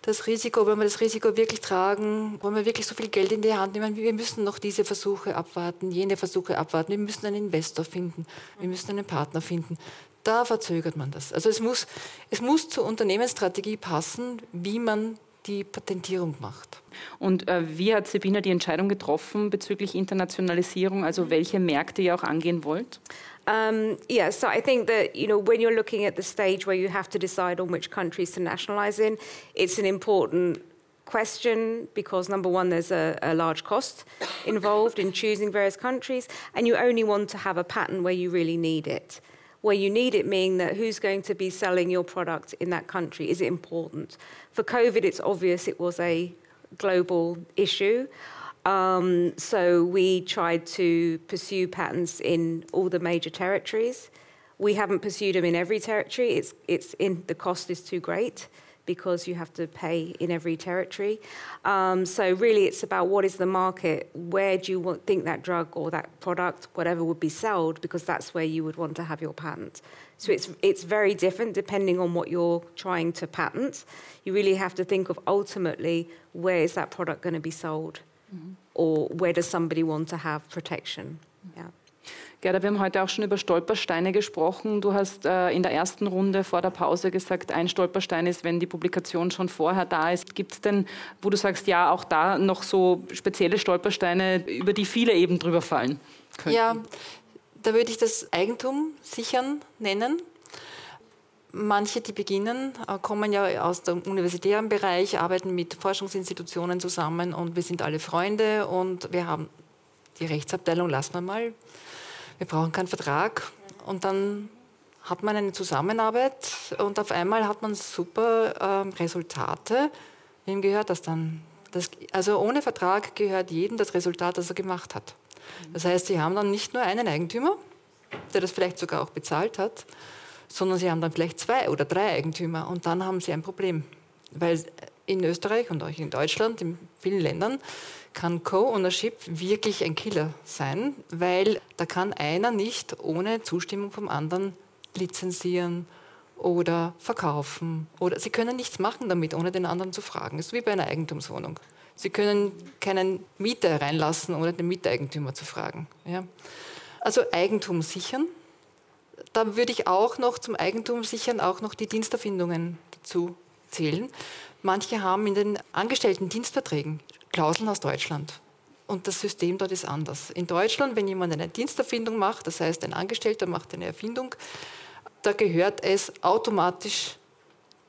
das Risiko, wollen wir das Risiko wirklich tragen, wollen wir wirklich so viel Geld in die Hand nehmen, wir müssen noch diese Versuche abwarten, jene Versuche abwarten, wir müssen einen Investor finden, wir müssen einen Partner finden. Da verzögert man das. Also es muss, es muss zur Unternehmensstrategie passen, wie man die Patentierung macht. Und äh, wie hat Sabina die Entscheidung getroffen bezüglich Internationalisierung, also welche Märkte ihr auch angehen wollt? Um, yeah, so I think that you know when you're looking at the stage where you have to decide on which countries to nationalize in, it's an important question because number one, there's a, a, large cost involved in choosing various countries, and you only want to have a pattern where you really need it. Where you need it, meaning that who's going to be selling your product in that country? Is it important? For COVID, it's obvious it was a global issue. Um, so we tried to pursue patents in all the major territories. We haven't pursued them in every territory. It's, it's in the cost is too great because you have to pay in every territory. Um, so really, it's about what is the market? Where do you want, think that drug or that product, whatever, would be sold? Because that's where you would want to have your patent. So it's it's very different depending on what you're trying to patent. You really have to think of ultimately where is that product going to be sold. Mhm. Or where does somebody want to have protection? Yeah. Gerda, wir haben heute auch schon über Stolpersteine gesprochen. Du hast äh, in der ersten Runde vor der Pause gesagt, ein Stolperstein ist, wenn die Publikation schon vorher da ist. Gibt es denn, wo du sagst, ja, auch da noch so spezielle Stolpersteine, über die viele eben drüber fallen könnten? Ja, da würde ich das Eigentum sichern nennen. Manche, die beginnen, äh, kommen ja aus dem universitären Bereich, arbeiten mit Forschungsinstitutionen zusammen und wir sind alle Freunde und wir haben die Rechtsabteilung, lassen wir mal. Wir brauchen keinen Vertrag und dann hat man eine Zusammenarbeit und auf einmal hat man super äh, Resultate. Wem gehört das dann? Das, also ohne Vertrag gehört jedem das Resultat, das er gemacht hat. Das heißt, sie haben dann nicht nur einen Eigentümer, der das vielleicht sogar auch bezahlt hat, sondern sie haben dann vielleicht zwei oder drei Eigentümer und dann haben sie ein Problem. Weil in Österreich und auch in Deutschland, in vielen Ländern, kann Co-Ownership wirklich ein Killer sein, weil da kann einer nicht ohne Zustimmung vom anderen lizenzieren oder verkaufen. Oder sie können nichts machen damit, ohne den anderen zu fragen. Das ist wie bei einer Eigentumswohnung. Sie können keinen Mieter reinlassen, ohne den Mieteigentümer zu fragen. Ja. Also Eigentum sichern, da würde ich auch noch zum Eigentum sichern auch noch die Diensterfindungen dazu zählen. Manche haben in den angestellten Dienstverträgen Klauseln aus Deutschland. Und das System dort ist anders. In Deutschland, wenn jemand eine Diensterfindung macht, das heißt ein Angestellter macht eine Erfindung, da gehört es automatisch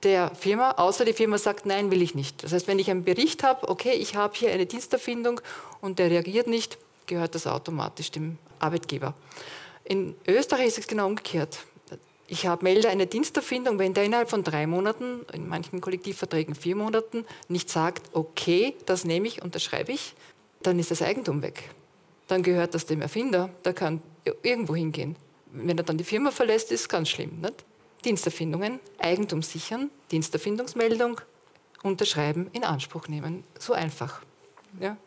der Firma, außer die Firma sagt, nein, will ich nicht. Das heißt, wenn ich einen Bericht habe, okay, ich habe hier eine Diensterfindung und der reagiert nicht, gehört das automatisch dem Arbeitgeber. In Österreich ist es genau umgekehrt. Ich habe, melde eine Diensterfindung, wenn der innerhalb von drei Monaten, in manchen Kollektivverträgen vier Monaten, nicht sagt, okay, das nehme ich, unterschreibe ich, dann ist das Eigentum weg. Dann gehört das dem Erfinder, der kann irgendwo hingehen. Wenn er dann die Firma verlässt, ist ganz schlimm. Nicht? Diensterfindungen, Eigentum sichern, Diensterfindungsmeldung, unterschreiben, in Anspruch nehmen. So einfach. Ja.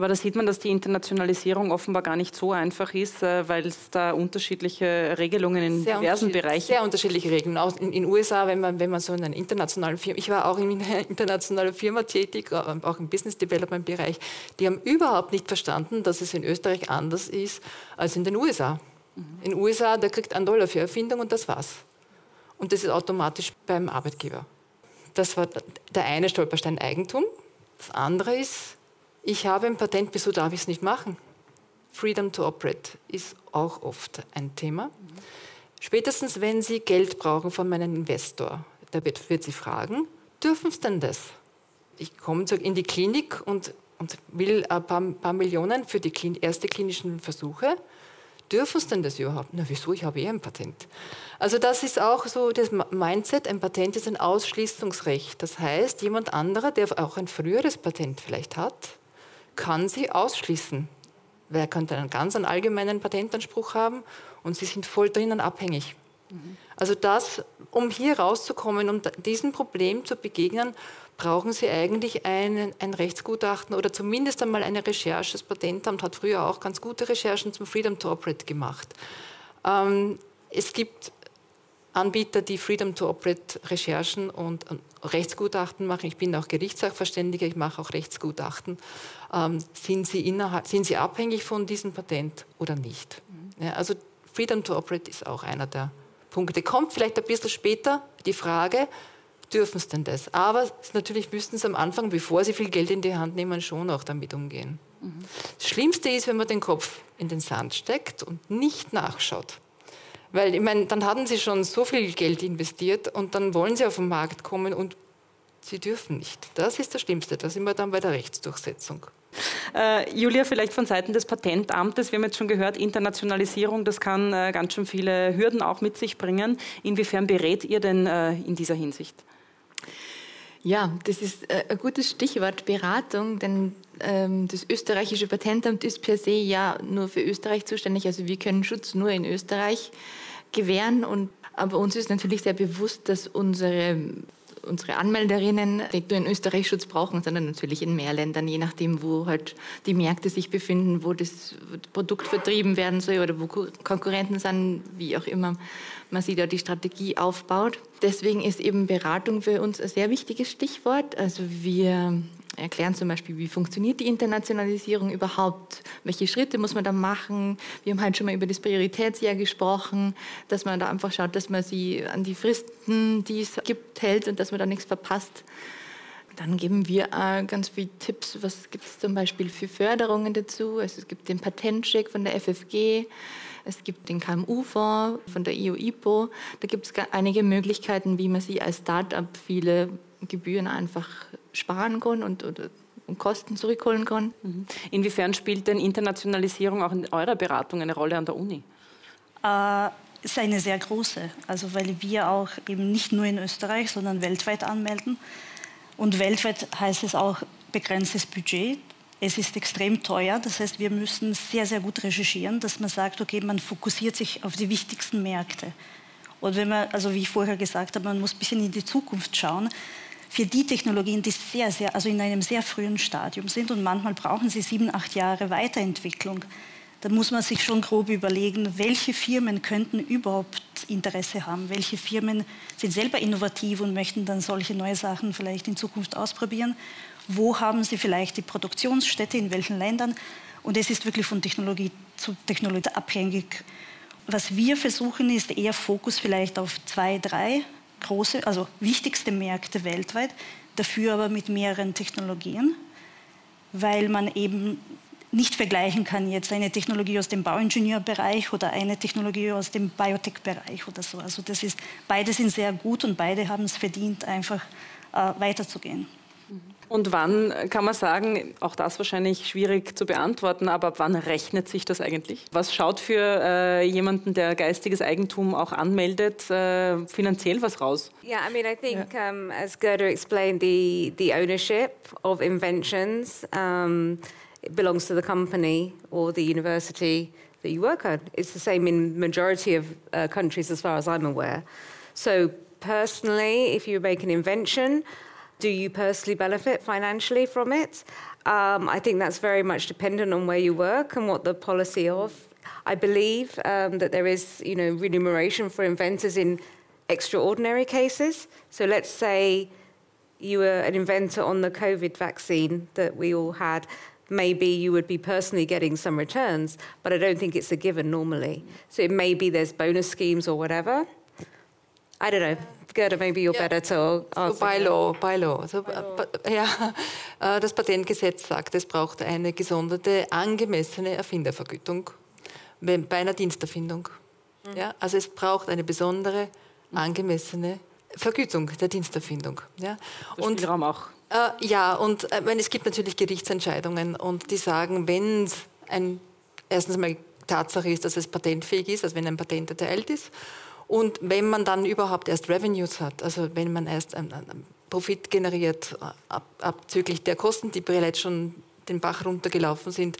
Aber da sieht man, dass die Internationalisierung offenbar gar nicht so einfach ist, äh, weil es da unterschiedliche Regelungen in sehr diversen Bereichen Sehr unterschiedliche Regeln. Auch in den USA, wenn man, wenn man so in einer internationalen Firma, ich war auch in einer internationalen Firma tätig, äh, auch im Business Development Bereich, die haben überhaupt nicht verstanden, dass es in Österreich anders ist als in den USA. Mhm. In den USA, da kriegt ein Dollar für Erfindung und das war's. Und das ist automatisch beim Arbeitgeber. Das war der eine Stolperstein Eigentum. Das andere ist, ich habe ein Patent, wieso darf ich es nicht machen? Freedom to operate ist auch oft ein Thema. Spätestens, wenn Sie Geld brauchen von meinem Investor, der wird, wird Sie fragen, dürfen Sie denn das? Ich komme in die Klinik und, und will ein paar, paar, Millionen für die Klin erste klinischen Versuche. Dürfen Sie denn das überhaupt? Na, wieso? Ich habe eh ein Patent. Also das ist auch so das Mindset, ein Patent ist ein Ausschließungsrecht. Das heißt, jemand anderer, der auch ein früheres Patent vielleicht hat, kann sie ausschließen. Wer könnte einen ganz einen allgemeinen Patentanspruch haben und sie sind voll drinnen abhängig. Also das, um hier rauszukommen, um diesem Problem zu begegnen, brauchen Sie eigentlich ein, ein Rechtsgutachten oder zumindest einmal eine Recherche. Das Patentamt hat früher auch ganz gute Recherchen zum Freedom to Operate gemacht. Ähm, es gibt Anbieter, die Freedom to Operate Recherchen und Rechtsgutachten machen. Ich bin auch Gerichtssachverständiger, ich mache auch Rechtsgutachten. Ähm, sind, sie innerhalb, sind sie abhängig von diesem Patent oder nicht? Mhm. Ja, also Freedom to Operate ist auch einer der Punkte. Kommt vielleicht ein bisschen später die Frage, dürfen sie denn das? Aber natürlich müssten sie am Anfang, bevor sie viel Geld in die Hand nehmen, schon auch damit umgehen. Mhm. Das Schlimmste ist, wenn man den Kopf in den Sand steckt und nicht nachschaut. Weil, ich meine, dann hatten sie schon so viel Geld investiert und dann wollen sie auf den Markt kommen und sie dürfen nicht. Das ist das Schlimmste. Da sind wir dann bei der Rechtsdurchsetzung. Äh, Julia, vielleicht von Seiten des Patentamtes. Wir haben jetzt schon gehört, Internationalisierung, das kann äh, ganz schön viele Hürden auch mit sich bringen. Inwiefern berät ihr denn äh, in dieser Hinsicht? Ja, das ist äh, ein gutes Stichwort Beratung, denn ähm, das österreichische Patentamt ist per se ja nur für Österreich zuständig. Also wir können Schutz nur in Österreich gewähren. Und, aber uns ist natürlich sehr bewusst, dass unsere unsere Anmelderinnen nicht nur in Österreich Schutz brauchen, sondern natürlich in mehr Ländern, je nachdem, wo halt die Märkte sich befinden, wo das Produkt vertrieben werden soll oder wo Konkurrenten sind, wie auch immer man sich da die Strategie aufbaut. Deswegen ist eben Beratung für uns ein sehr wichtiges Stichwort. Also wir erklären zum Beispiel, wie funktioniert die Internationalisierung überhaupt, welche Schritte muss man da machen. Wir haben halt schon mal über das Prioritätsjahr gesprochen, dass man da einfach schaut, dass man sie an die Fristen, die es gibt, hält und dass man da nichts verpasst. Dann geben wir auch ganz viele Tipps, was gibt es zum Beispiel für Förderungen dazu. Also es gibt den Patentcheck von der FFG, es gibt den KMU-Fonds von der EU-IPO. Da gibt es einige Möglichkeiten, wie man sie als Start-up viele Gebühren einfach sparen kann und, und, und Kosten zurückholen kann. Mhm. Inwiefern spielt denn Internationalisierung auch in eurer Beratung eine Rolle an der Uni? Äh, ist eine sehr große, also weil wir auch eben nicht nur in Österreich, sondern weltweit anmelden. Und weltweit heißt es auch begrenztes Budget. Es ist extrem teuer, das heißt, wir müssen sehr, sehr gut recherchieren, dass man sagt, okay, man fokussiert sich auf die wichtigsten Märkte. Und wenn man, also wie ich vorher gesagt habe, man muss ein bisschen in die Zukunft schauen, für die Technologien, die sehr, sehr, also in einem sehr frühen Stadium sind und manchmal brauchen sie sieben, acht Jahre Weiterentwicklung. Da muss man sich schon grob überlegen, welche Firmen könnten überhaupt Interesse haben, welche Firmen sind selber innovativ und möchten dann solche neue Sachen vielleicht in Zukunft ausprobieren. Wo haben sie vielleicht die Produktionsstätte, in welchen Ländern? Und es ist wirklich von Technologie zu Technologie abhängig. Was wir versuchen, ist eher Fokus vielleicht auf zwei, drei große, also wichtigste Märkte weltweit, dafür aber mit mehreren Technologien, weil man eben nicht vergleichen kann jetzt eine Technologie aus dem Bauingenieurbereich oder eine Technologie aus dem Biotech-Bereich oder so. Also das ist, beide sind sehr gut und beide haben es verdient, einfach äh, weiterzugehen. Und wann kann man sagen, auch das wahrscheinlich schwierig zu beantworten, aber ab wann rechnet sich das eigentlich? Was schaut für äh, jemanden, der geistiges Eigentum auch anmeldet, äh, finanziell was raus? Yeah, I mean, I think um, as Gerda explained, the, the ownership of inventions um, it belongs to the company or the university that you work at. It's the same in majority of uh, countries as far as I'm aware. So personally, if you make an invention, do you personally benefit financially from it? Um, I think that's very much dependent on where you work and what the policy of. I believe um, that there is, you know, remuneration for inventors in extraordinary cases. So let's say you were an inventor on the COVID vaccine that we all had. Maybe you would be personally getting some returns, but I don't think it's a given normally. So it may be there's bonus schemes or whatever. I don't know. Gerda, maybe you're better to answer. So by law, by law. Also, by law. Ja, äh, das Patentgesetz sagt, es braucht eine gesonderte, angemessene Erfindervergütung bei einer Diensterfindung. Mhm. Ja, also es braucht eine besondere, angemessene Vergütung der Diensterfindung. Ja. Und Spielraum auch. Äh, ja, und äh, es gibt natürlich Gerichtsentscheidungen und die sagen, wenn es ein, erstens mal Tatsache ist, dass es patentfähig ist, also wenn ein Patent erteilt ist und wenn man dann überhaupt erst Revenues hat, also wenn man erst einen, einen Profit generiert, ab, abzüglich der Kosten, die bereits schon den Bach runtergelaufen sind,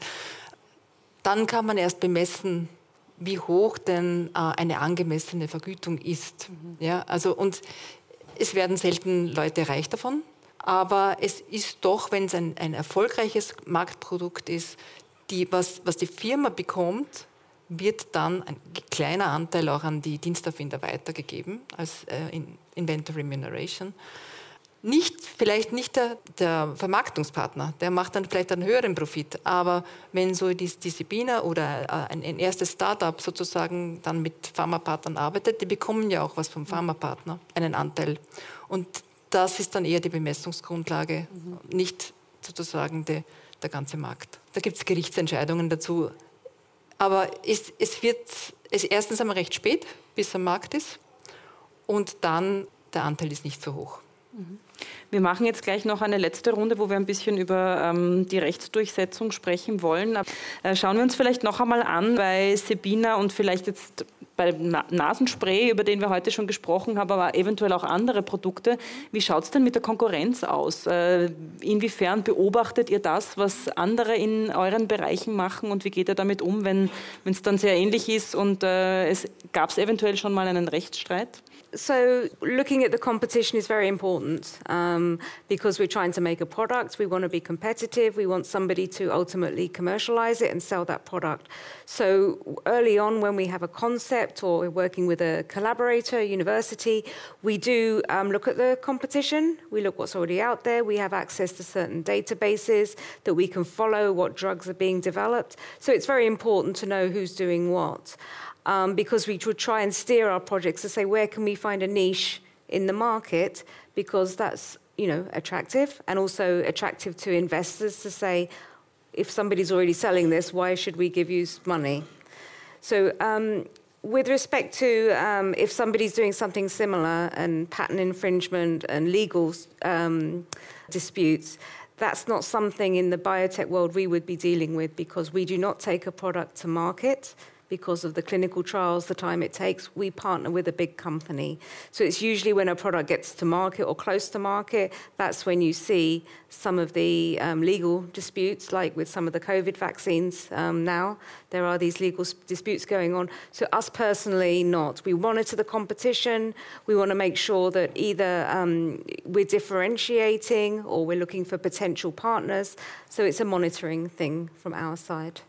dann kann man erst bemessen, wie hoch denn äh, eine angemessene Vergütung ist. Mhm. Ja, also, und es werden selten Leute reich davon, aber es ist doch, wenn es ein, ein erfolgreiches Marktprodukt ist, die, was, was die Firma bekommt, wird dann ein kleiner Anteil auch an die Diensterfinder weitergegeben als äh, Inventor Remuneration. Nicht, vielleicht nicht der, der, Vermarktungspartner, der macht dann vielleicht einen höheren Profit, aber wenn so die, die Sabina oder äh, ein, ein erstes Startup sozusagen dann mit Pharmapartnern arbeitet, die bekommen ja auch was vom Pharmapartner, einen Anteil. Und das ist dann eher die Bemessungsgrundlage, mhm. nicht sozusagen de, der ganze Markt. Da gibt es Gerichtsentscheidungen dazu. Aber es, es wird es erstens einmal recht spät, bis am Markt ist, und dann der Anteil ist nicht so hoch. Wir machen jetzt gleich noch eine letzte Runde, wo wir ein bisschen über ähm, die Rechtsdurchsetzung sprechen wollen. Äh, schauen wir uns vielleicht noch einmal an bei Sebina und vielleicht jetzt bei Na Nasenspray, über den wir heute schon gesprochen haben, aber eventuell auch andere Produkte. Wie schaut es denn mit der Konkurrenz aus? Äh, inwiefern beobachtet ihr das, was andere in euren Bereichen machen und wie geht ihr damit um, wenn es dann sehr ähnlich ist und äh, es gab es eventuell schon mal einen Rechtsstreit? So looking at the competition is very important um, because we're trying to make a product. We want to be competitive. We want somebody to ultimately commercialize it and sell that product. So early on, when we have a concept or we're working with a collaborator, a university, we do um, look at the competition. We look what's already out there. We have access to certain databases that we can follow what drugs are being developed. So it's very important to know who's doing what um, because we would try and steer our projects to say where can we find a niche in the market? Because that's you know attractive and also attractive to investors to say if somebody's already selling this why should we give you money? So um, with respect to um, if somebody's doing something similar and patent infringement and legal um, disputes that's not something in the biotech world we would be dealing with because we do not take a product to market because of the clinical trials, the time it takes, we partner with a big company. So it's usually when a product gets to market or close to market, that's when you see some of the um, legal disputes, like with some of the COVID vaccines um, now. There are these legal disputes going on. So, us personally, not. We monitor the competition. We want to make sure that either um, we're differentiating or we're looking for potential partners. So, it's a monitoring thing from our side.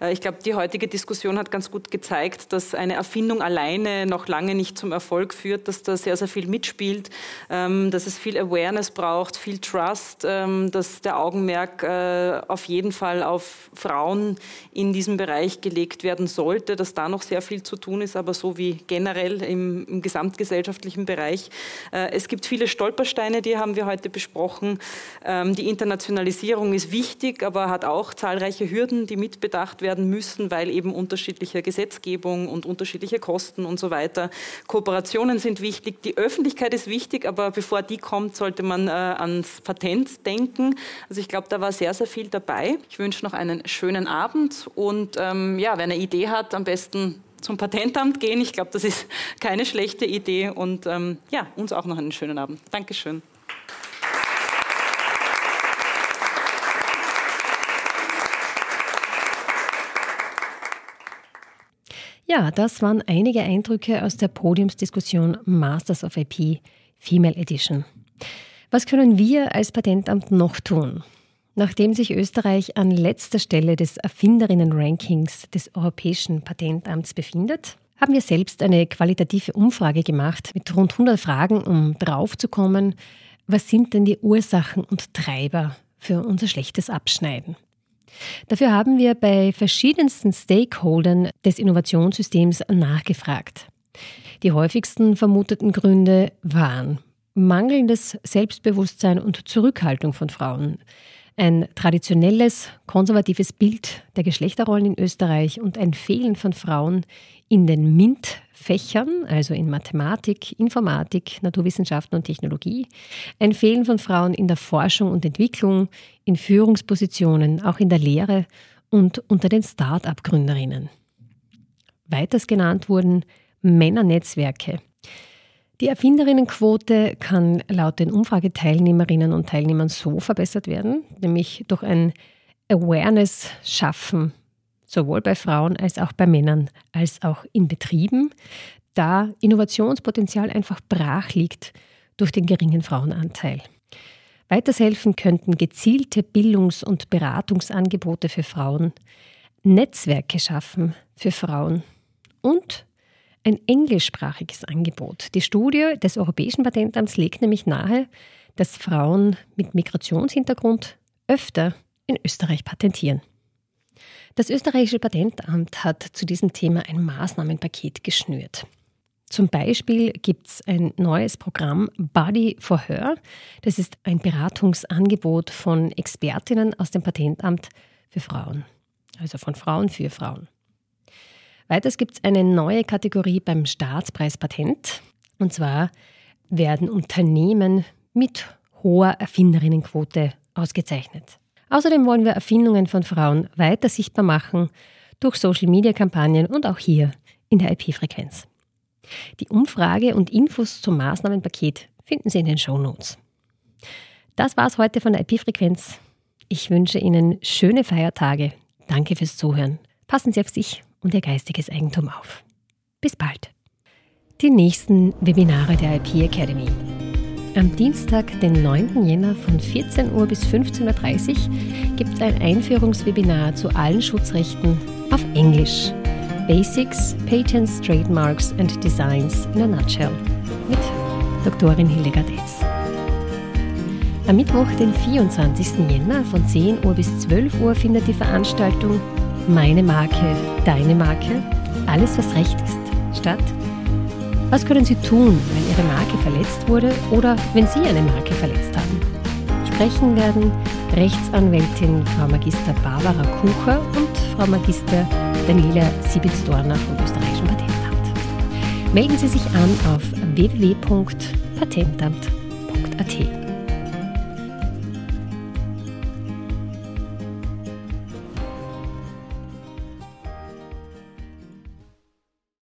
Äh, ich glaube, die heutige Diskussion hat ganz gut gezeigt, dass eine Erfindung alleine noch lange nicht zum Erfolg führt, dass da sehr, sehr viel mitspielt, ähm, dass es viel Awareness braucht, viel Trust, ähm, dass der Augenmerk äh, auf jeden Fall auf Frauen in diesem Bereich gelegt werden sollte, dass da noch sehr viel zu tun ist, aber so wie generell im, im gesamtgesellschaftlichen Bereich. Äh, es gibt viele Stolpersteine, die haben wir heute besprochen. Ähm, die Internationalisierung ist wichtig, aber hat auch zahlreiche Hürden, die mitbedacht bedacht werden müssen, weil eben unterschiedliche Gesetzgebung und unterschiedliche Kosten und so weiter. Kooperationen sind wichtig, die Öffentlichkeit ist wichtig, aber bevor die kommt, sollte man äh, ans Patent denken. Also ich glaube, da war sehr, sehr viel dabei. Ich wünsche noch einen schönen Abend und ähm, ja, wer eine Idee hat, am besten zum Patentamt gehen. Ich glaube, das ist keine schlechte Idee und ähm, ja, uns auch noch einen schönen Abend. Dankeschön. Ja, das waren einige Eindrücke aus der Podiumsdiskussion Masters of IP Female Edition. Was können wir als Patentamt noch tun? Nachdem sich Österreich an letzter Stelle des Erfinderinnen-Rankings des Europäischen Patentamts befindet, haben wir selbst eine qualitative Umfrage gemacht mit rund 100 Fragen, um draufzukommen, was sind denn die Ursachen und Treiber für unser schlechtes Abschneiden. Dafür haben wir bei verschiedensten Stakeholdern des Innovationssystems nachgefragt. Die häufigsten vermuteten Gründe waren mangelndes Selbstbewusstsein und Zurückhaltung von Frauen, ein traditionelles, konservatives Bild der Geschlechterrollen in Österreich und ein Fehlen von Frauen in den MINT-Fächern, also in Mathematik, Informatik, Naturwissenschaften und Technologie, ein Fehlen von Frauen in der Forschung und Entwicklung, in Führungspositionen, auch in der Lehre und unter den Start-up-Gründerinnen. Weiters genannt wurden Männernetzwerke. Die Erfinderinnenquote kann laut den Umfrageteilnehmerinnen und Teilnehmern so verbessert werden, nämlich durch ein Awareness schaffen sowohl bei Frauen als auch bei Männern, als auch in Betrieben, da Innovationspotenzial einfach brach liegt durch den geringen Frauenanteil. Weiters helfen könnten gezielte Bildungs- und Beratungsangebote für Frauen, Netzwerke schaffen, für Frauen und ein englischsprachiges Angebot. Die Studie des Europäischen Patentamts legt nämlich nahe, dass Frauen mit Migrationshintergrund öfter in Österreich patentieren. Das österreichische Patentamt hat zu diesem Thema ein Maßnahmenpaket geschnürt. Zum Beispiel gibt es ein neues Programm Body for Her. Das ist ein Beratungsangebot von Expertinnen aus dem Patentamt für Frauen, also von Frauen für Frauen. Weiters gibt es eine neue Kategorie beim Staatspreis Patent. Und zwar werden Unternehmen mit hoher Erfinderinnenquote ausgezeichnet. Außerdem wollen wir Erfindungen von Frauen weiter sichtbar machen durch Social-Media-Kampagnen und auch hier in der IP-Frequenz. Die Umfrage und Infos zum Maßnahmenpaket finden Sie in den Show Notes. Das war's heute von der IP-Frequenz. Ich wünsche Ihnen schöne Feiertage. Danke fürs Zuhören. Passen Sie auf sich und Ihr geistiges Eigentum auf. Bis bald. Die nächsten Webinare der IP Academy. Am Dienstag, den 9. Jänner von 14 Uhr bis 15.30 Uhr gibt es ein Einführungswebinar zu allen Schutzrechten auf Englisch. Basics, Patents, Trademarks and Designs in a Nutshell mit Doktorin Hildegard Etz. Am Mittwoch, den 24. Jänner von 10 Uhr bis 12 Uhr findet die Veranstaltung Meine Marke, deine Marke, alles was recht ist statt was können Sie tun, wenn Ihre Marke verletzt wurde oder wenn Sie eine Marke verletzt haben? Sprechen werden Rechtsanwältin Frau Magister Barbara Kucher und Frau Magister Daniela Siebitz-Dorner vom österreichischen Patentamt. Melden Sie sich an auf www.patentamt.at.